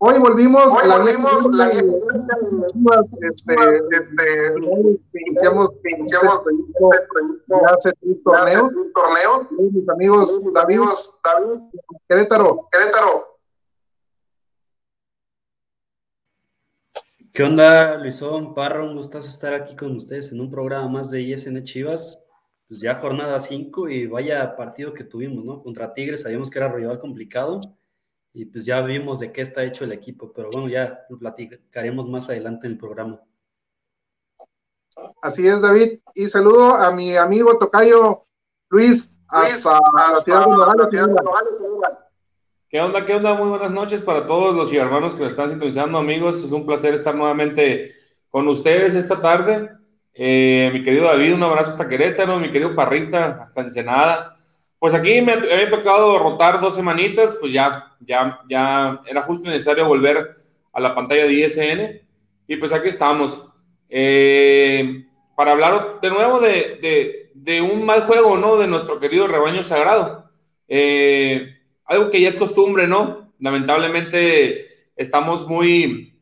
Hoy volvimos, Hoy la volvimos, la este, este, iniciamos, iniciamos ya hace un torneo, torneo, mis amigos, amigos, David, Querétaro, Querétaro. ¿Qué onda, Luisón Parra? Un gustazo estar aquí con ustedes en un programa más de ISN Chivas. Pues ya jornada 5 y vaya partido que tuvimos, ¿no? Contra Tigres, sabíamos que era rival complicado y pues ya vimos de qué está hecho el equipo, pero bueno, ya lo platicaremos más adelante en el programa. Así es, David. Y saludo a mi amigo Tocayo Luis, hasta, la ciudad de ¿Qué onda? ¿Qué onda? Muy buenas noches para todos los hermanos que nos están sintonizando, amigos. Es un placer estar nuevamente con ustedes esta tarde. Eh, mi querido David, un abrazo hasta Querétaro, mi querido Parrita, hasta Ensenada. Pues aquí me había tocado rotar dos semanitas, pues ya, ya, ya era justo necesario volver a la pantalla de ISN. Y pues aquí estamos. Eh, para hablar de nuevo de, de, un mal juego, ¿no? De nuestro querido rebaño sagrado. Eh, algo que ya es costumbre, ¿no? Lamentablemente estamos muy,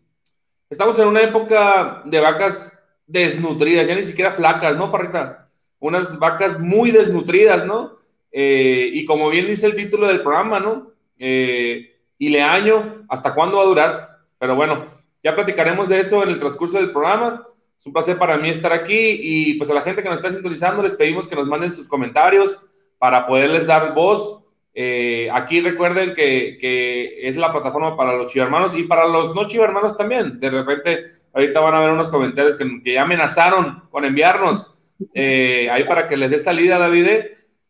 estamos en una época de vacas desnutridas, ya ni siquiera flacas, ¿no, Parrita? Unas vacas muy desnutridas, ¿no? Eh, y como bien dice el título del programa, ¿no? Eh, y le año, ¿hasta cuándo va a durar? Pero bueno, ya platicaremos de eso en el transcurso del programa. Es un placer para mí estar aquí y pues a la gente que nos está sintonizando les pedimos que nos manden sus comentarios para poderles dar voz. Eh, aquí recuerden que, que, es la plataforma para los chivermanos y para los no chivermanos también. De repente, ahorita van a ver unos comentarios que, que ya amenazaron con enviarnos. ahí para que les dé salida, David.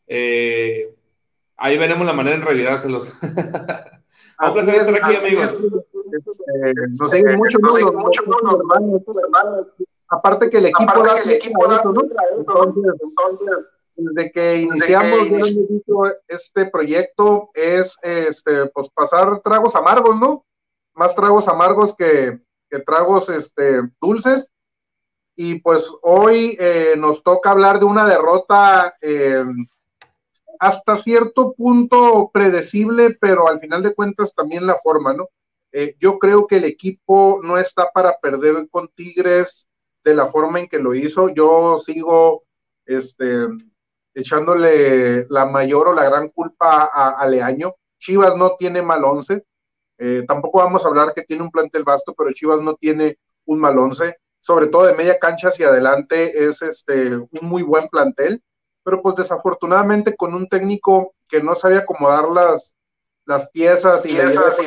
Eh, ahí veremos la manera de revirárselos. A hacer estar aquí, amigos. nos siguen mucho, mucho, mucho, hermano, Aparte que el equipo, Aparte que el equipo da, ¿no? entonces, entonces, desde que iniciamos este proyecto es este pues pasar tragos amargos, ¿no? Más tragos amargos que, que tragos este dulces. Y pues hoy eh, nos toca hablar de una derrota eh, hasta cierto punto predecible, pero al final de cuentas también la forma, ¿no? Eh, yo creo que el equipo no está para perder con Tigres de la forma en que lo hizo. Yo sigo este, echándole la mayor o la gran culpa a, Leaño. Chivas no tiene mal once. Eh, tampoco vamos a hablar que tiene un plantel vasto, pero Chivas no tiene un mal once. Sobre todo de media cancha hacia adelante es este, un muy buen plantel pero pues desafortunadamente con un técnico que no sabía acomodar las, las piezas, y, piezas y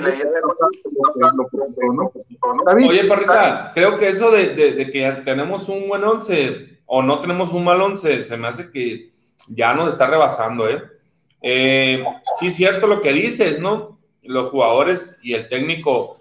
Oye, Parrita, creo que eso de, de, que tenemos un buen once o no tenemos un mal once, se me hace que ya nos está rebasando, ¿eh? ¿eh? sí es cierto lo que dices, ¿no? Los jugadores y el técnico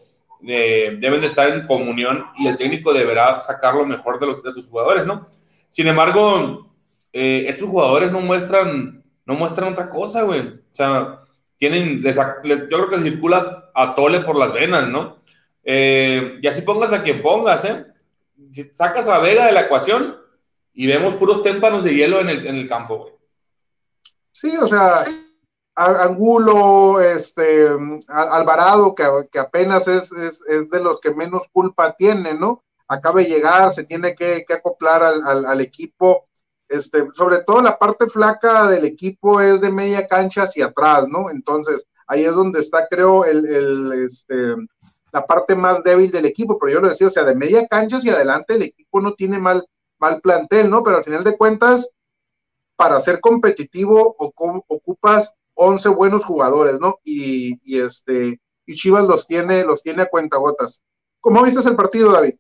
eh, deben de estar en comunión y el técnico deberá sacar lo mejor de, los, de tus jugadores, ¿no? Sin embargo, eh, estos jugadores no muestran, no muestran otra cosa, güey. O sea, tienen, yo creo que circula a tole por las venas, ¿no? Eh, y así pongas a quien pongas, ¿eh? sacas a Vega de la ecuación y vemos puros témpanos de hielo en el, campo, güey. Sí, o sea, Angulo, este, Alvarado, que, apenas es, de los que menos culpa tiene, ¿no? Acaba de llegar, se tiene que, acoplar al, equipo este, sobre todo la parte flaca del equipo es de media cancha hacia atrás, ¿no? Entonces, ahí es donde está, creo, el, este, la parte más débil del equipo, pero yo lo decía, o sea, de media cancha hacia adelante el equipo no tiene mal, mal plantel, ¿no? Pero al final de cuentas, para ser competitivo ocupas 11 buenos jugadores, ¿no? Y, este, y Chivas los tiene, los tiene a cuentagotas. ¿Cómo viste el partido, David?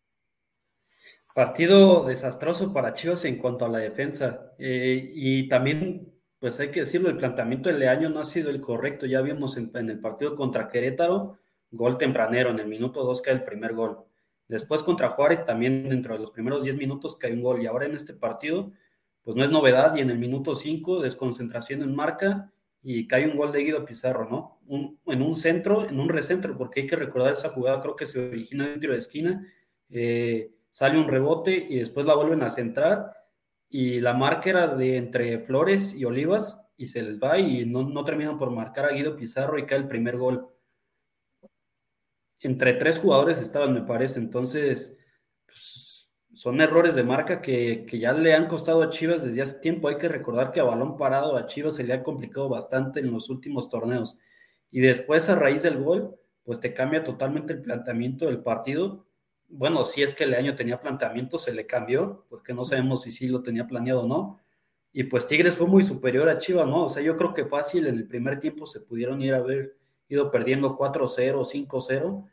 Partido desastroso para Chivas en cuanto a la defensa. Eh, y también, pues hay que decirlo, el planteamiento del Leaño no ha sido el correcto. Ya vimos en, el partido contra Querétaro, gol tempranero, en el minuto 2 cae el primer gol. Después contra Juárez también dentro de los primeros 10 minutos cae un gol. Y ahora en este partido, pues no es novedad y en el minuto 5, desconcentración en marca y cae un gol de Guido Pizarro, ¿no? en un centro, en un recentro, porque hay que recordar esa jugada, creo que se origina dentro de esquina, eh, sale un rebote y después la vuelven a centrar y la marca era de entre Flores y Olivas y se les va y no, no terminan por marcar a Guido Pizarro y cae el primer gol. Entre tres jugadores estaban, me parece, entonces pues, son errores de marca que, que, ya le han costado a Chivas desde hace tiempo. Hay que recordar que a balón parado a Chivas se le ha complicado bastante en los últimos torneos. Y después a raíz del gol, pues te cambia totalmente el planteamiento del partido bueno, si es que el año tenía planteamiento, se le cambió, porque no sabemos si sí lo tenía planeado o no. Y pues Tigres fue muy superior a Chivas, ¿no? O sea, yo creo que fácil en el primer tiempo se pudieron ir a haber ido perdiendo 4-0, 5-0,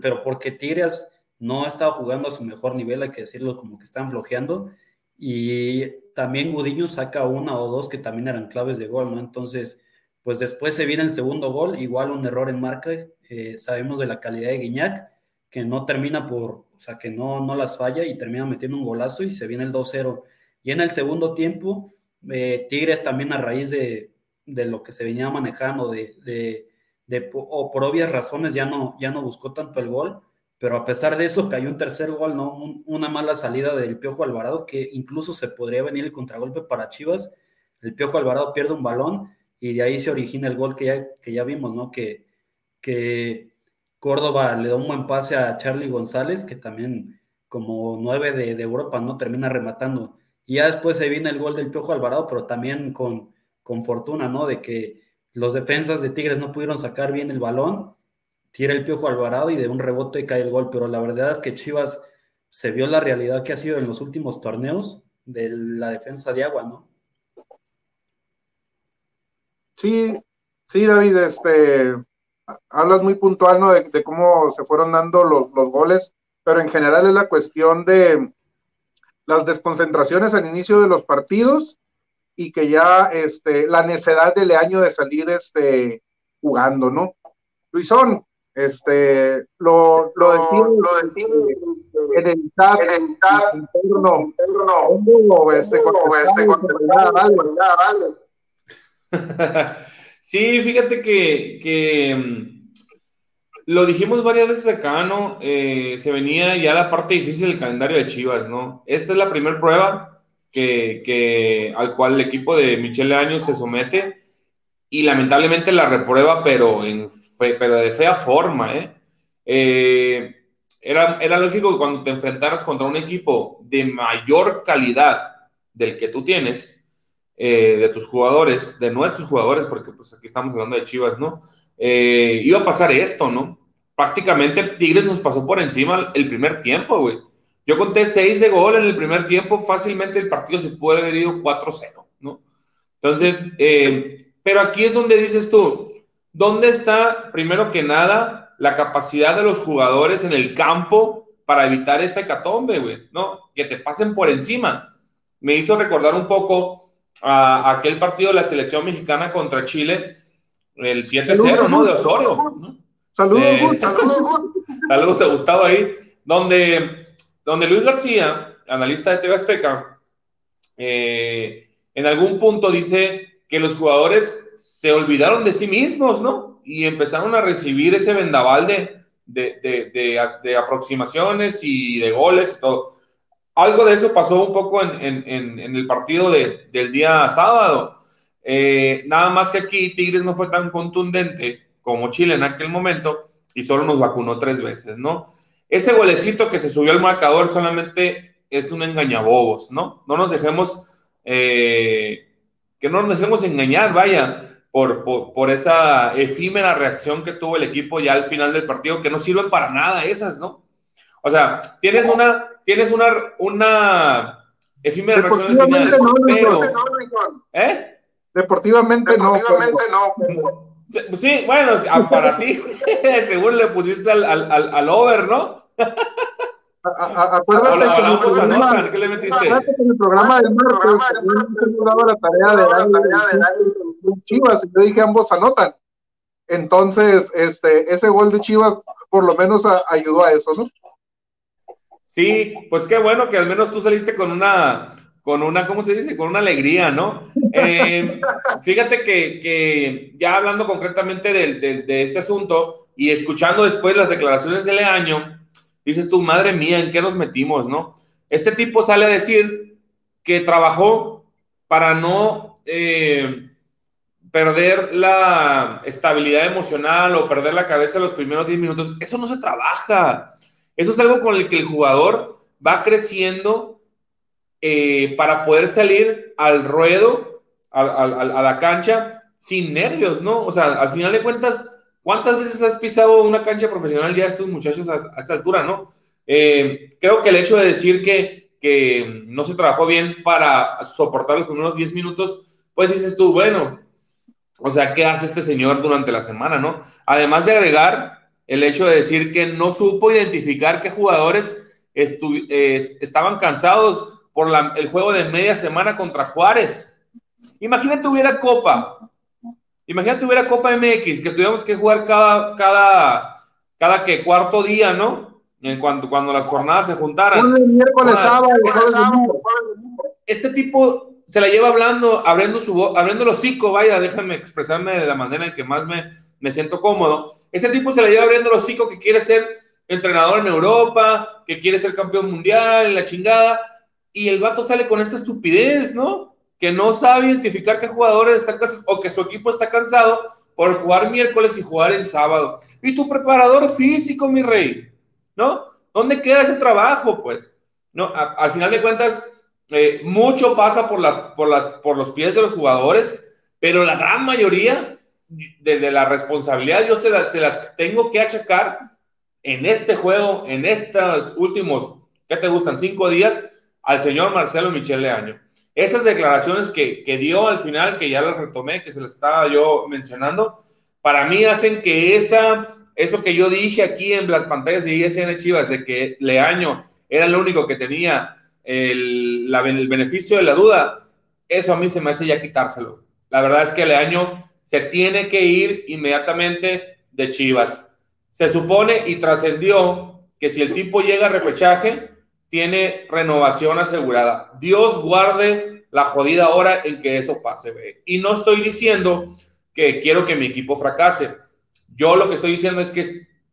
pero porque Tigres no estaba jugando a su mejor nivel, hay que decirlo, como que están flojeando. Y también Gudiño saca una o dos que también eran claves de gol, ¿no? Entonces, pues después se viene el segundo gol, igual un error en marca, eh, sabemos de la calidad de Guiñac, que no termina por, o sea, que no, no las falla y termina metiendo un golazo y se viene el 2-0. Y en el segundo tiempo, eh, Tigres también a raíz de, de, lo que se venía manejando, de, de, de, o por obvias razones ya no, ya no buscó tanto el gol, pero a pesar de eso cayó un tercer gol, ¿no? una mala salida del Piojo Alvarado, que incluso se podría venir el contragolpe para Chivas. El Piojo Alvarado pierde un balón y de ahí se origina el gol que ya, que ya vimos, ¿no? Que, que Córdoba le da un buen pase a Charlie González, que también como nueve de, Europa no termina rematando. Y ya después se viene el gol del Piojo Alvarado, pero también con, con fortuna, ¿no? De que los defensas de Tigres no pudieron sacar bien el balón, tira el Piojo Alvarado y de un rebote cae el gol. Pero la verdad es que Chivas se vio la realidad que ha sido en los últimos torneos de la defensa de agua, ¿no? Sí, sí, David, este, hablas muy puntual, ¿no? De, cómo se fueron dando los, los, goles, pero en general es la cuestión de las desconcentraciones al inicio de los partidos y que ya este, la necesidad del año de salir este, jugando, ¿no? Luisón, este, lo, lo, lo, lo en el chat, en el chat interno, interno, este, este, Sí, fíjate que, mm, lo dijimos varias veces acá, ¿no? Eh, se venía ya la parte difícil del calendario de Chivas, ¿no? Esta es la primera prueba que, al cual el equipo de Michele Años se somete y lamentablemente la reprueba, pero, en pero de fea forma, ¿eh? eh era, era lógico que cuando te enfrentaras contra un equipo de mayor calidad del que tú tienes, eh, de tus jugadores, de nuestros jugadores, porque pues aquí estamos hablando de Chivas, ¿no? Eh, iba a pasar esto, ¿no? Prácticamente Tigres nos pasó por encima el primer tiempo, güey. Yo conté seis de gol en el primer tiempo, fácilmente el partido se puede haber ido 4-0, ¿no? Entonces, eh, pero aquí es donde dices tú, ¿dónde está, primero que nada, la capacidad de los jugadores en el campo para evitar esta hecatombe, güey? ¿No? Que te pasen por encima. Me hizo recordar un poco a, aquel partido de la selección mexicana contra Chile, el 7-0, ¿no? De Osorio. Saludos, saludos. Saludos a Gustavo ahí, donde, donde Luis García, analista de TV Azteca, eh, en algún punto dice que los jugadores se olvidaron de sí mismos, ¿no? Y empezaron a recibir ese vendaval de, de, de, de aproximaciones y de goles y todo algo de eso pasó un poco en, el partido del día sábado. Eh, nada más que aquí Tigres no fue tan contundente como Chile en aquel momento y solo nos vacunó tres veces, ¿no? Ese golecito que se subió al marcador solamente es un engañabobos, ¿no? No nos dejemos, eh, que no nos dejemos engañar, vaya, por, por, esa efímera reacción que tuvo el equipo ya al final del partido, que no sirven para nada esas, ¿no? O sea, tienes una, tienes una, una efímera reacción al final, no, pero... ¿Eh? Deportivamente, Deportivamente no. no Sí, bueno, para ti, según le pusiste al, al, al, over, ¿no? acuérdate que, en el programa, ¿qué le metiste? acuérdate que en el programa del martes daba la tarea de dar Chivas y yo dije ambos anotan. Entonces, este, ese gol de Chivas por lo menos ayudó a eso, ¿no? Sí, pues qué bueno que al menos tú saliste con una, con una, ¿cómo se dice? Con una alegría, ¿no? Eh, fíjate que, ya hablando concretamente de, este asunto y escuchando después las declaraciones de Leaño, dices tú, madre mía, ¿en qué nos metimos, no? Este tipo sale a decir que trabajó para no eh, perder la estabilidad emocional o perder la cabeza los primeros 10 minutos. Eso no se trabaja. Eso es algo con el que el jugador va creciendo eh, para poder salir al ruedo, a, la cancha, sin nervios, ¿no? O sea, al final de cuentas, ¿cuántas veces has pisado una cancha profesional ya estos muchachos a, esta altura, ¿no? Eh, creo que el hecho de decir que, que no se trabajó bien para soportar los primeros 10 minutos, pues dices tú, bueno, o sea, ¿qué hace este señor durante la semana, no? Además de agregar el hecho de decir que no supo identificar qué jugadores estaban cansados por el juego de media semana contra Juárez. Imagínate hubiera Copa. Imagínate hubiera Copa MX, que tuviéramos que jugar cada, cada, cada que cuarto día, ¿no? En cuanto cuando las jornadas se juntaran. Este tipo se la lleva hablando, abriendo su abriendo el hocico, vaya, déjame expresarme de la manera en que más me, me siento cómodo. Ese tipo se la lleva abriendo el hocico que quiere ser entrenador en Europa, que quiere ser campeón mundial, la chingada, y el vato sale con esta estupidez, ¿no? Que no sabe identificar qué jugadores están cansados o que su equipo está cansado por jugar miércoles y jugar el sábado. Y tu preparador físico, mi rey, ¿no? ¿Dónde queda ese trabajo, pues? No, al final de cuentas, eh, mucho pasa por, las, por, las, por los pies de los jugadores, pero la gran mayoría de, la responsabilidad yo se la, se la tengo que achacar en este juego, en estos últimos, ¿qué te gustan? Cinco días, al señor Marcelo Michel Leaño. Esas declaraciones que, que dio al final, que ya las retomé, que se las estaba yo mencionando, para mí hacen que esa, eso que yo dije aquí en las pantallas de ISN Chivas, de que Leaño era el único que tenía el, el beneficio de la duda, eso a mí se me hace ya quitárselo. La verdad es que Leaño se tiene que ir inmediatamente de Chivas. Se supone y trascendió que si el tipo llega a repechaje, tiene renovación asegurada. Dios guarde la jodida hora en que eso pase. Y no estoy diciendo que quiero que mi equipo fracase. Yo lo que estoy diciendo es que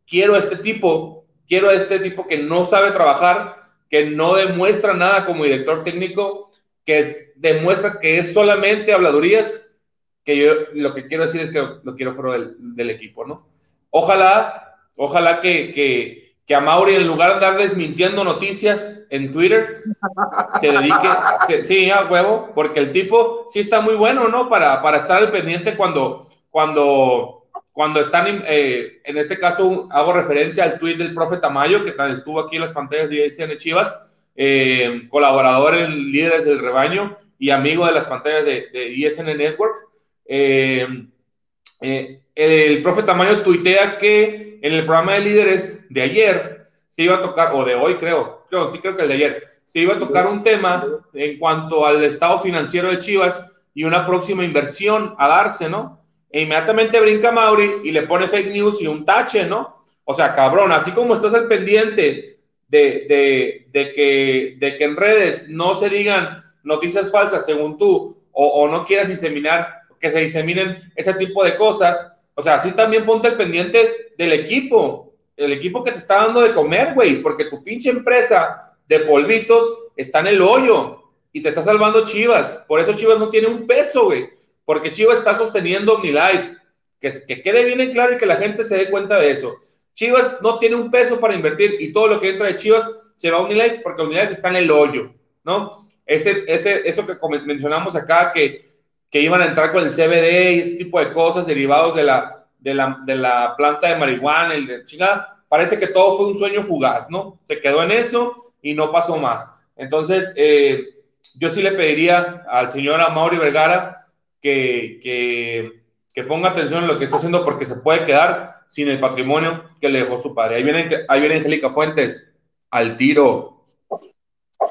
quiero a este tipo, quiero a este tipo que no sabe trabajar, que no demuestra nada como director técnico, que demuestra que es solamente habladurías, que yo lo que quiero decir es que lo, quiero fuera del, equipo, ¿no? Ojalá, ojalá que, que, que, a Mauri, en lugar de andar desmintiendo noticias en Twitter, se dedique, sí, a huevo, porque el tipo sí está muy bueno, ¿no? Para, para estar al pendiente cuando, cuando, cuando están, eh, en este caso hago referencia al tweet del profe Tamayo, que estuvo aquí en las pantallas de ISN Chivas, eh, colaborador en Líderes del Rebaño y amigo de las pantallas de, de ISN Network. Eh, eh, el profe Tamayo tuitea que en el programa de líderes de ayer se iba a tocar, o de hoy creo, creo, sí creo que el de ayer, se iba a tocar un tema en cuanto al estado financiero de Chivas y una próxima inversión a darse, ¿no? E inmediatamente brinca Mauri y le pone fake news y un tache, ¿no? O sea, cabrón, así como estás al pendiente de, de, que, de que en redes no se digan noticias falsas según tú o, o no quieras diseminar que se diseminen ese tipo de cosas. O sea, así también ponte el pendiente del equipo, el equipo que te está dando de comer, güey, porque tu pinche empresa de polvitos está en el hoyo y te está salvando Chivas. Por eso Chivas no tiene un peso, güey, porque Chivas está sosteniendo OmniLife. Que, que quede bien en claro y que la gente se dé cuenta de eso. Chivas no tiene un peso para invertir y todo lo que entra de Chivas se va a OmniLife porque OmniLife está en el hoyo, ¿no? Ese, ese, eso que mencionamos acá, que que iban a entrar con el CBD y ese tipo de cosas derivados de la, de la, de la planta de marihuana, el de chingada, parece que todo fue un sueño fugaz, ¿no? Se quedó en eso y no pasó más. Entonces, eh, yo sí le pediría al señor Amaury Vergara que, que, que, ponga atención en lo que está haciendo porque se puede quedar sin el patrimonio que le dejó su padre. Ahí viene, ahí viene Angélica Fuentes, al tiro.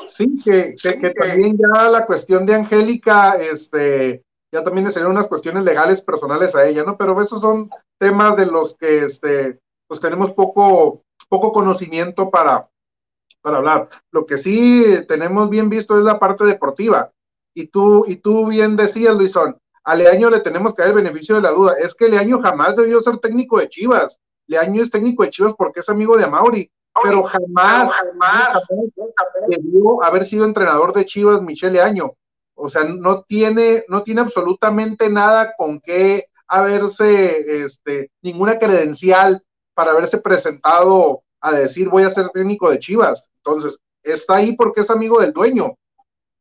Sí, que, que, también ya la cuestión de Angélica, este, ya también serían unas cuestiones legales personales a ella, ¿no? Pero esos son temas de los que este, pues tenemos poco, poco conocimiento para, para hablar. Lo que sí tenemos bien visto es la parte deportiva. Y tú, y tú bien decías, Luisón, a Leaño le tenemos que dar el beneficio de la duda. Es que Leaño jamás debió ser técnico de Chivas. Leaño es técnico de Chivas porque es amigo de Amauri, pero jamás, jamás, debió haber sido entrenador de Chivas Michelle Leaño. O sea, no tiene, no tiene absolutamente nada con qué haberse, este, ninguna credencial para haberse presentado a decir voy a ser técnico de Chivas. Entonces, está ahí porque es amigo del dueño.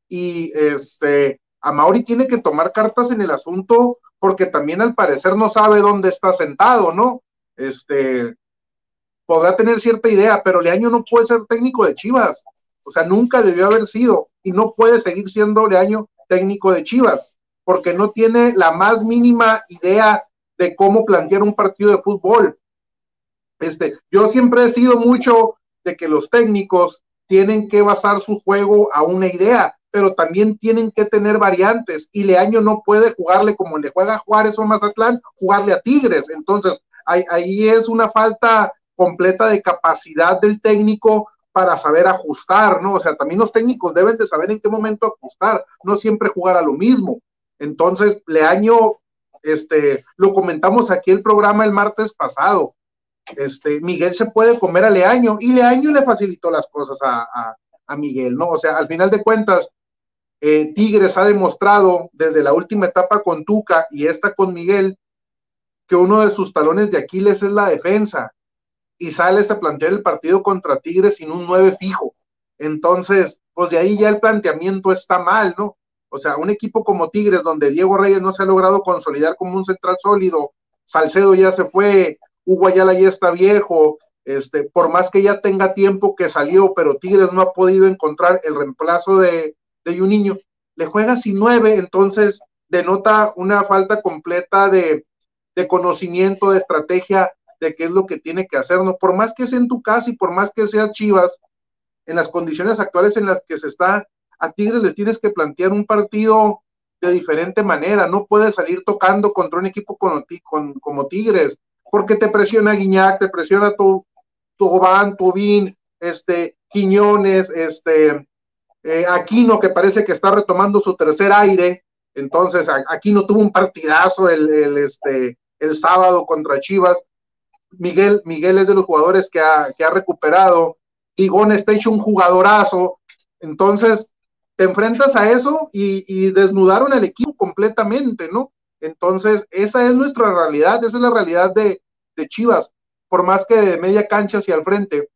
Y este, a Mauri tiene que tomar cartas en el asunto porque también al parecer no sabe dónde está sentado, ¿no? Este, podrá tener cierta idea, pero Leaño no puede ser técnico de Chivas. O sea, nunca debió haber sido y no puede seguir siendo Leaño técnico de Chivas porque no tiene la más mínima idea de cómo plantear un partido de fútbol. Este, yo siempre he sido mucho de que los técnicos tienen que basar su juego a una idea, pero también tienen que tener variantes y Leaño no puede jugarle como le juega a Juárez o Mazatlán, jugarle a Tigres. Entonces, ahí, ahí es una falta completa de capacidad del técnico para saber ajustar, ¿no? O sea, también los técnicos deben de saber en qué momento ajustar, no siempre jugar a lo mismo. Entonces, Leaño, este, lo comentamos aquí el programa el martes pasado, este, Miguel se puede comer a Leaño y Leaño le facilitó las cosas a, Miguel, ¿no? O sea, al final de cuentas, eh, Tigres ha demostrado desde la última etapa con Tuca y esta con Miguel que uno de sus talones de Aquiles es la defensa y sales a plantear el partido contra Tigres sin un 9 fijo. Entonces, pues de ahí ya el planteamiento está mal, ¿no? O sea, un equipo como Tigres, donde Diego Reyes no se ha logrado consolidar como un central sólido, Salcedo ya se fue, Hugo Ayala ya está viejo, este, por más que ya tenga tiempo que salió, pero Tigres no ha podido encontrar el reemplazo de, de niño, le juega sin nueve, entonces denota una falta completa de, de conocimiento, de estrategia, de qué es lo que tiene que hacer, ¿no? Por más que sea en tu casa y por más que sea Chivas, en las condiciones actuales en las que se está, a Tigres le tienes que plantear un partido de diferente manera, no puedes salir tocando contra un equipo como, Tigres, porque te presiona Guiñac, te presiona tu, tu Tubín, este, Quiñones, este, eh, Aquino, que parece que está retomando su tercer aire, entonces Aquino tuvo un partidazo el, el, este, el sábado contra Chivas, Miguel, Miguel es de los jugadores que ha, que ha recuperado, Tigón está hecho un jugadorazo, entonces te enfrentas a eso y, y desnudaron el equipo completamente, ¿no? Entonces, esa es nuestra realidad, esa es la realidad de, Chivas. Por más que de media cancha hacia el frente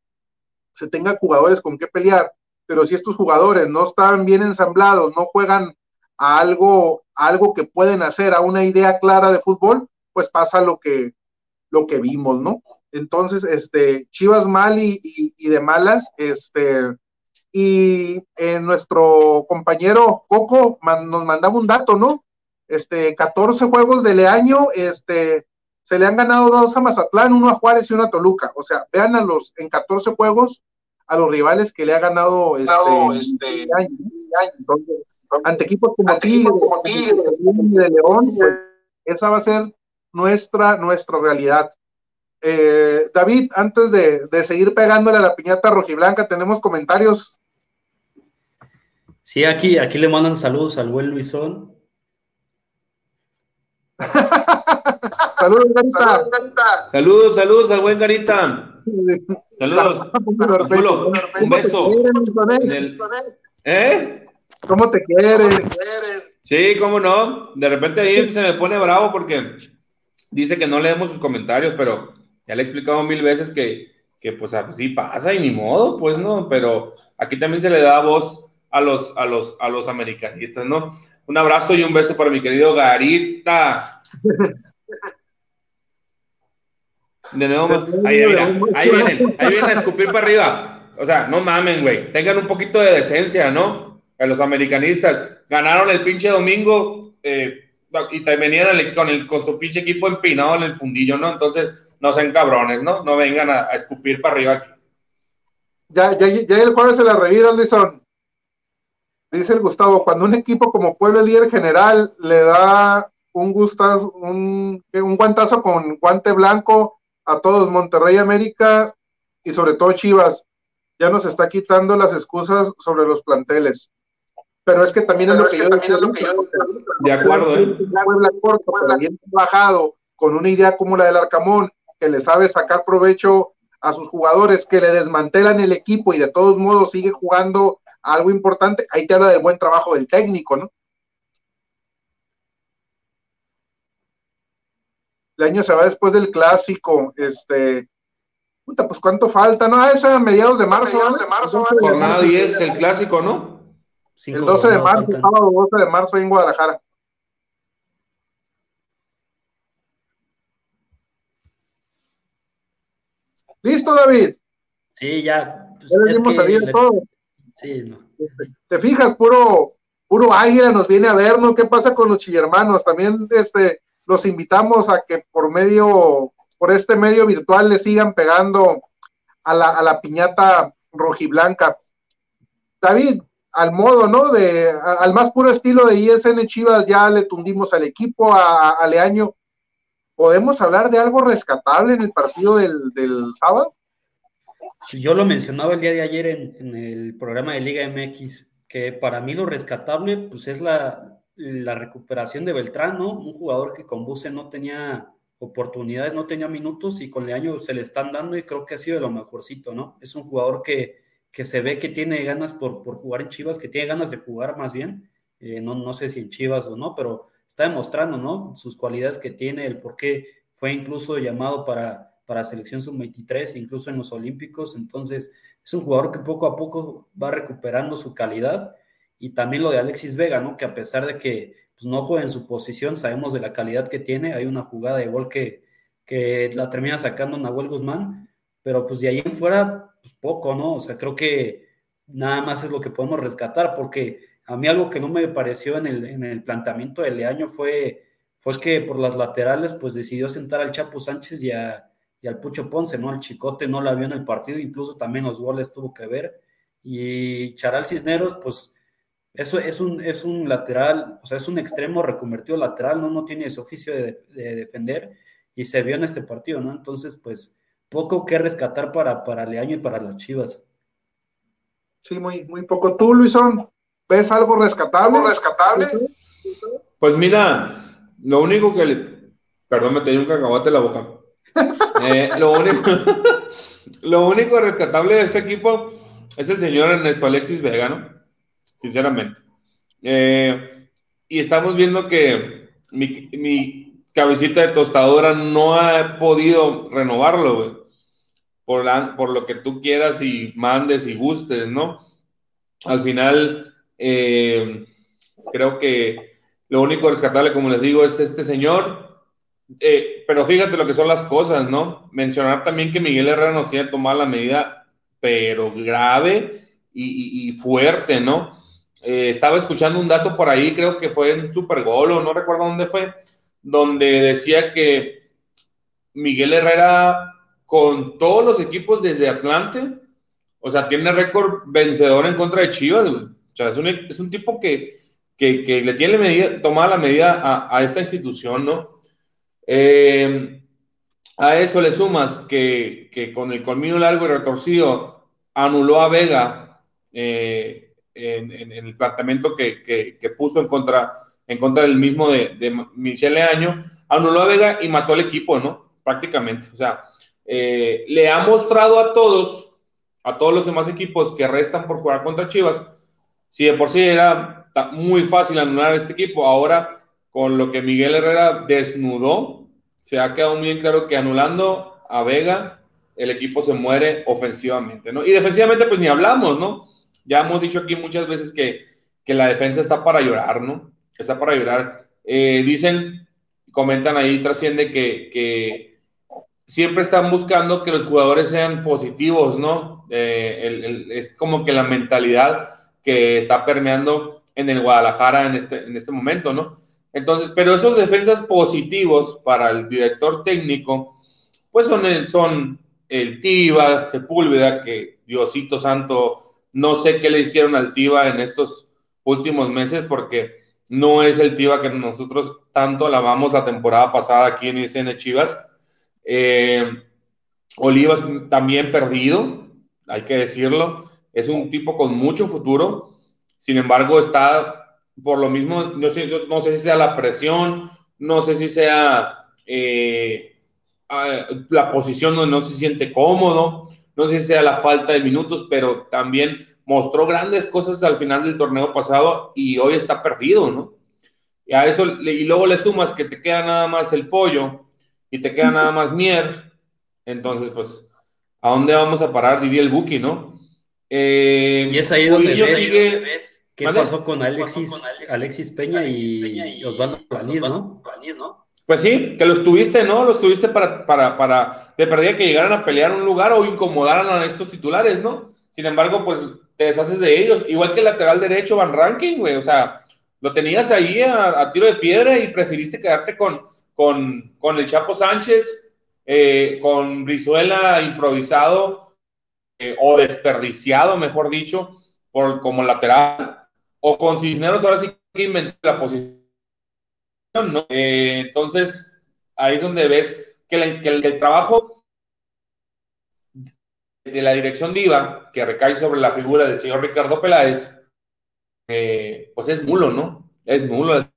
se tenga jugadores con qué pelear, pero si estos jugadores no están bien ensamblados, no juegan a algo, algo que pueden hacer, a una idea clara de fútbol, pues pasa lo que, lo que vimos, ¿no? Entonces, este, Chivas mal y, y de malas, este, y eh, nuestro compañero Coco nos mandaba un dato, ¿no? Este, 14 juegos de año, este, se le han ganado dos a Mazatlán, uno a Juárez y uno a Toluca. O sea, vean a los, en 14 juegos, a los rivales que le ha ganado este, este año, ante equipos como Tigre, de León, pues, esa va a ser nuestra, nuestra realidad. Eh, David, antes de, de, seguir pegándole a la piñata rojiblanca, tenemos comentarios. Sí, aquí, aquí le mandan saludos al buen Luisón. saludos, Garita. Saludos, saludos al buen Garita. Saludos. un beso. ¿Eh? ¿Cómo te quieren? Sí, cómo no. De repente ahí se me pone bravo porque dice que no leemos sus comentarios, pero ya le he explicado mil veces que, que pues así pasa y ni modo, pues no, pero aquí también se le da voz a los, a los, a los americanistas, ¿no? Un abrazo y un beso para mi querido Garita. De nuevo, ahí, vienen, ahí vienen, ahí vienen a escupir para arriba. O sea, no mamen, güey. Tengan un poquito de decencia, ¿no? A los americanistas. Ganaron el pinche domingo eh, y venían con, su pinche equipo empinado en el fundillo, ¿no? Entonces, no sean cabrones, ¿no? No vengan a, escupir para arriba aquí. Ya, ya, ya el jueves se la revira, Aldison dice el Gustavo, cuando un equipo como Puebla líder general le da un gustazo, un, un guantazo con guante blanco a todos, Monterrey América y sobre todo Chivas, ya nos está quitando las excusas sobre los planteles. Pero es que también es lo que, yo, también es lo que yo de acuerdo, ¿eh? Corto, pero bien trabajado, con una idea como la del Arcamón, que le sabe sacar provecho a sus jugadores, que le desmantelan el equipo y de todos modos sigue jugando algo importante, ahí te habla del buen trabajo del técnico, ¿no? El año se va después del clásico, este, puta, pues cuánto falta, ¿no? Ah, es a mediados de marzo. Mediados de marzo, Jornada 10, el clásico, ¿no? El 12 de marzo, sábado 12 de marzo en Guadalajara. ¿Listo, David? Sí, ya. Pues, ya le dimos salida todo. Sí, no. Te fijas, puro, puro águila nos viene a ver, ¿no? ¿Qué pasa con los chillermanos? También este, los invitamos a que por medio, por este medio virtual le sigan pegando a la, a la piñata rojiblanca. David, al modo, ¿no? De, al más puro estilo de ISN Chivas, ya le tundimos al equipo, a, a Leaño. ¿Podemos hablar de algo rescatable en el partido del, del sábado? Yo lo mencionaba el día de ayer en, el programa de Liga MX, que para mí lo rescatable pues es la, la recuperación de Beltrán, ¿no? Un jugador que con Buse no tenía oportunidades, no tenía minutos y con Leaño se le están dando y creo que ha sido de lo mejorcito, ¿no? Es un jugador que, que se ve que tiene ganas por, por jugar en Chivas, que tiene ganas de jugar más bien, eh, no, no sé si en Chivas o no, pero está demostrando, ¿no? Sus cualidades que tiene, el por qué fue incluso llamado para, para selección sub-23, incluso en los Olímpicos. Entonces, es un jugador que poco a poco va recuperando su calidad. Y también lo de Alexis Vega, ¿no? Que a pesar de que pues, no juega en su posición, sabemos de la calidad que tiene. Hay una jugada de gol que, que la termina sacando Nahuel Guzmán, pero pues de ahí en fuera, pues poco, ¿no? O sea, creo que nada más es lo que podemos rescatar, porque a mí algo que no me pareció en el, en el planteamiento de Leaño fue, fue que por las laterales pues decidió sentar al Chapo Sánchez y, al Pucho Ponce, ¿no? Al Chicote no la vio en el partido, incluso también los goles tuvo que ver. Y Charal Cisneros, pues eso es un, es un lateral, o sea, es un extremo reconvertido lateral, ¿no? No tiene ese oficio de, defender y se vio en este partido, ¿no? Entonces, pues poco que rescatar para, para Leaño y para las Chivas. Sí, muy, muy poco. ¿Tú, Luisón? ¿Ves algo rescatable? rescatable? Pues mira, lo único que le... Perdón, me tenía un cacahuate en la boca. Eh, lo, único, lo único rescatable de este equipo es el señor Ernesto Alexis Vega, ¿no? Sinceramente. Eh, y estamos viendo que mi, mi, cabecita de tostadora no ha podido renovarlo, güey. Por, por lo que tú quieras y mandes y gustes, ¿no? Al final, eh, creo que lo único rescatable, como les digo, es este señor. Eh, pero fíjate lo que son las cosas, ¿no? Mencionar también que Miguel Herrera nos tiene tomado la medida, pero grave y, fuerte, ¿no? Eh, estaba escuchando un dato por ahí, creo que fue en Super Gol o no recuerdo dónde fue, donde decía que Miguel Herrera con todos los equipos desde Atlante, o sea, tiene récord vencedor en contra de Chivas, güey. O sea, es un, es un tipo que, que, que, le tiene medida, tomada la medida a, esta institución, ¿no? Eh, a eso le sumas que, que, con el colmillo largo y retorcido anuló a Vega eh, en, en, el planteamiento que, que, puso en contra, en contra del mismo de, de Michele Año, anuló a Vega y mató al equipo, ¿no? Prácticamente. O sea, eh, le ha mostrado a todos, a todos los demás equipos que restan por jugar contra Chivas, si de por sí era muy fácil anular a este equipo, ahora con lo que Miguel Herrera desnudó, se ha quedado muy claro que anulando a Vega, el equipo se muere ofensivamente, ¿no? Y defensivamente, pues ni hablamos, ¿no? Ya hemos dicho aquí muchas veces que, que la defensa está para llorar, ¿no? Está para llorar. Eh, dicen, comentan ahí, trasciende que, que, siempre están buscando que los jugadores sean positivos, ¿no? Eh, es como que la mentalidad que está permeando en el Guadalajara en este, en este momento, ¿no? Entonces, pero esos defensas positivos para el director técnico, pues son el, son el Tiva, Sepúlveda, que Diosito Santo, no sé qué le hicieron al Tiva en estos últimos meses, porque no es el Tiva que nosotros tanto alabamos la temporada pasada aquí en ICN Chivas. Eh, Olivas también perdido, hay que decirlo. Es un tipo con mucho futuro. Sin embargo, está por lo mismo, no sé, si sea la presión, no sé si sea eh, la posición donde no se siente cómodo, no sé si sea la falta de minutos, pero también mostró grandes cosas al final del torneo pasado y hoy está perdido, ¿no? Y a eso, y luego le sumas que te queda nada más el pollo y te queda nada más mier, entonces, pues, ¿a dónde vamos a parar? Diría el Buki, ¿no? Eh, y es ahí donde ves, qué pasó con Alexis, Alexis Peña y Osvaldo Planís, ¿no? Pues sí, que los tuviste, ¿no? Los tuviste para, para, para, te perdía que llegaran a pelear un lugar o incomodaran a estos titulares, ¿no? Sin embargo, pues te deshaces de ellos. Igual que el lateral derecho Van Ranking, güey. O sea, lo tenías ahí a, tiro de piedra y preferiste quedarte con, con, con el Chapo Sánchez, eh, con Brizuela improvisado eh, o desperdiciado, mejor dicho, por, como lateral, o con Cisneros ahora sí que inventé la posición eh, entonces, ahí es donde ves que, el, trabajo de la dirección diva, que recae sobre la figura del señor Ricardo Peláez, pues es nulo, ¿no? Es nulo. Es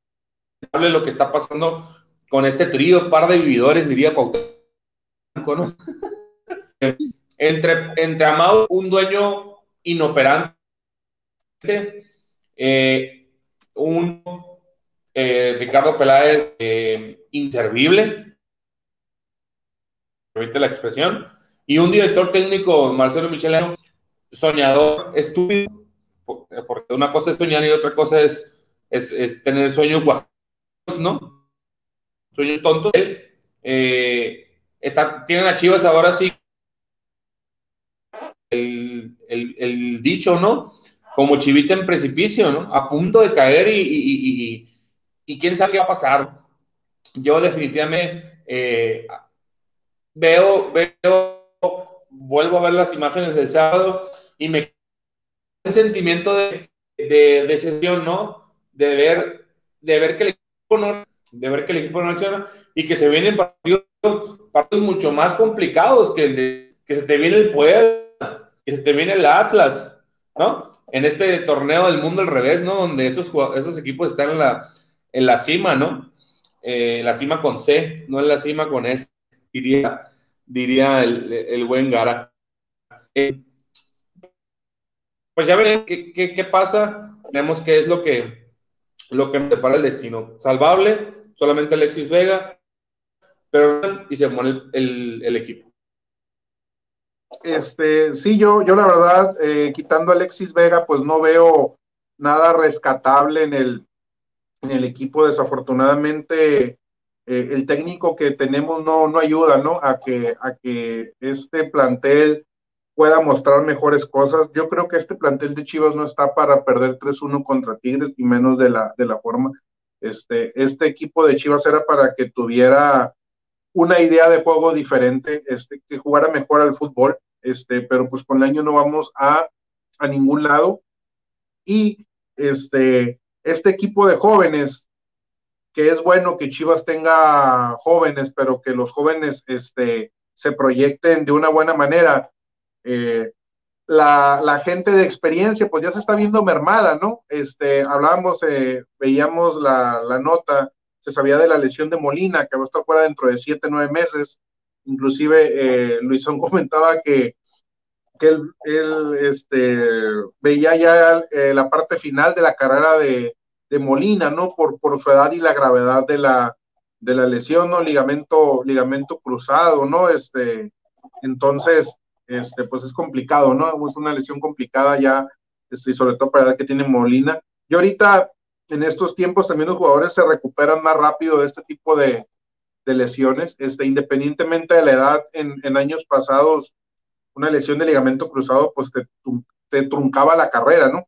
lo que está pasando con este trío, par de vividores, diría Cuauhtémoc, ¿no? entre, entre Amado, un dueño inoperante, eh, un eh, Ricardo Peláez, eh, inservible, permite la expresión, y un director técnico, Marcelo Micheleno, soñador, estúpido, porque una cosa es soñar y otra cosa es, es, tener sueños guajos, ¿no? Sueños tontos. Eh, está, tienen a Chivas ahora sí el, el, dicho, ¿no? Como chivita en precipicio, ¿no? A punto de caer y, y quién sabe qué va a pasar. Yo definitivamente eh, veo, veo, vuelvo a ver las imágenes del sábado y me un sentimiento de, de, de sesión, ¿no? De ver, de ver que el equipo no, de ver que el equipo no acciona y que se vienen partidos, partidos mucho más complicados que el de, que se te viene el Puebla, que se te viene el Atlas, ¿no? En este torneo del mundo al revés, ¿no? Donde esos, esos equipos están en la, en la cima, ¿no? Eh, la cima con C, no en la cima con S, diría, diría el, buen Gara. Eh, pues ya veremos qué, pasa, veremos qué es lo que, lo que me depara el destino. Salvable, solamente Alexis Vega, pero y se muere el, equipo. Este, sí, yo, yo la verdad, eh, quitando a Alexis Vega, pues no veo nada rescatable en el, en el equipo, desafortunadamente, eh, el técnico que tenemos no, no ayuda, ¿no? A que, a que este plantel pueda mostrar mejores cosas. Yo creo que este plantel de Chivas no está para perder 3-1 contra Tigres y menos de la, de la forma. Este, este equipo de Chivas era para que tuviera una idea de juego diferente, este, que jugara mejor al fútbol, este, pero pues con el año no vamos a, a ningún lado. Y este, este equipo de jóvenes, que es bueno que Chivas tenga jóvenes, pero que los jóvenes este, se proyecten de una buena manera. Eh, la, gente de experiencia, pues ya se está viendo mermada, ¿no? Este, hablábamos, eh, veíamos la, nota, se sabía de la lesión de Molina, que va a estar fuera dentro de siete, nueve meses. Inclusive eh, Luisón comentaba que que él, este, veía ya eh, la parte final de la carrera de, Molina, ¿no? Por, por su edad y la gravedad de la, de la lesión, ¿no? Ligamento, ligamento cruzado, ¿no? Este, entonces, este, pues es complicado, ¿no? Es una lesión complicada ya, este, sobre todo para la edad que tiene Molina. Y ahorita, en estos tiempos, también los jugadores se recuperan más rápido de este tipo de, lesiones, este, independientemente de la edad, en, años pasados, una lesión de ligamento cruzado, pues te, te truncaba la carrera, ¿no?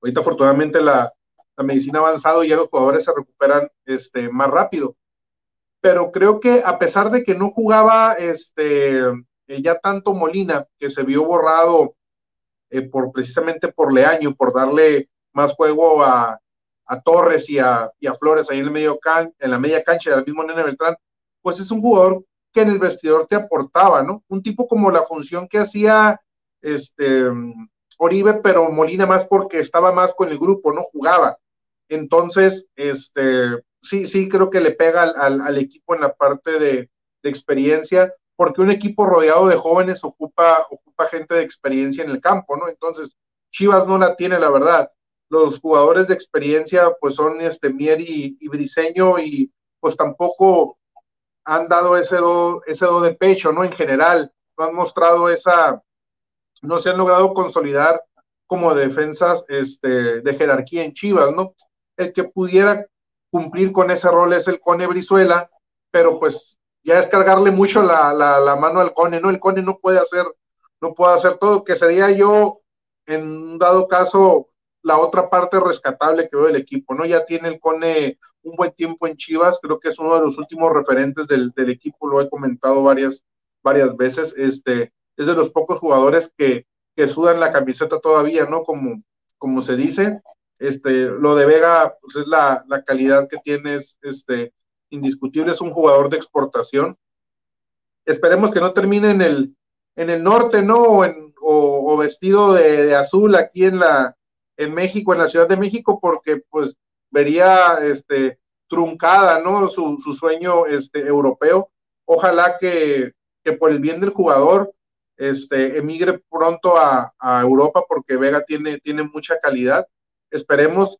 Ahorita afortunadamente la, medicina ha avanzado y ya los jugadores se recuperan este, más rápido. Pero creo que a pesar de que no jugaba este, eh, ya tanto Molina, que se vio borrado eh, por, precisamente por Leaño, por darle más juego a, Torres y a, y a, Flores ahí en, el medio can, en la media cancha, del mismo Nene Beltrán, pues es un jugador que en el vestidor te aportaba, ¿no? Un tipo como la función que hacía este, Oribe, pero Molina más porque estaba más con el grupo, no jugaba. Entonces, este, sí, sí creo que le pega al, equipo en la parte de, experiencia, porque un equipo rodeado de jóvenes ocupa, ocupa gente de experiencia en el campo, ¿no? Entonces, Chivas no la tiene, la verdad. Los jugadores de experiencia, pues son este Mier y, y Briseño, y pues tampoco han dado ese do, ese do de pecho, ¿no? En general, no han mostrado esa, no se han logrado consolidar como defensas este, de jerarquía en Chivas, ¿no? El que pudiera cumplir con ese rol es el Cone Brizuela, pero pues ya es cargarle mucho la, la, mano al Cone, ¿no? El Cone no puede hacer, no puede hacer todo, que sería yo, en dado caso, la otra parte rescatable que veo del equipo, ¿no? Ya tiene el Cone un buen tiempo en Chivas, creo que es uno de los últimos referentes del, del equipo, lo he comentado varias, varias veces, este, es de los pocos jugadores que, que sudan la camiseta todavía, ¿no? Como, como se dice, este, lo de Vega, pues es la, la calidad que tiene, es, este, indiscutible, es un jugador de exportación. Esperemos que no termine en el, en el norte, ¿no? O, en, o, vestido de, azul aquí en la, en México, en la Ciudad de México, porque pues vería, este, truncada, ¿no? Su, su sueño, este, europeo. Ojalá que, que por el bien del jugador, este, emigre pronto a, a Europa porque Vega tiene, tiene mucha calidad Esperemos,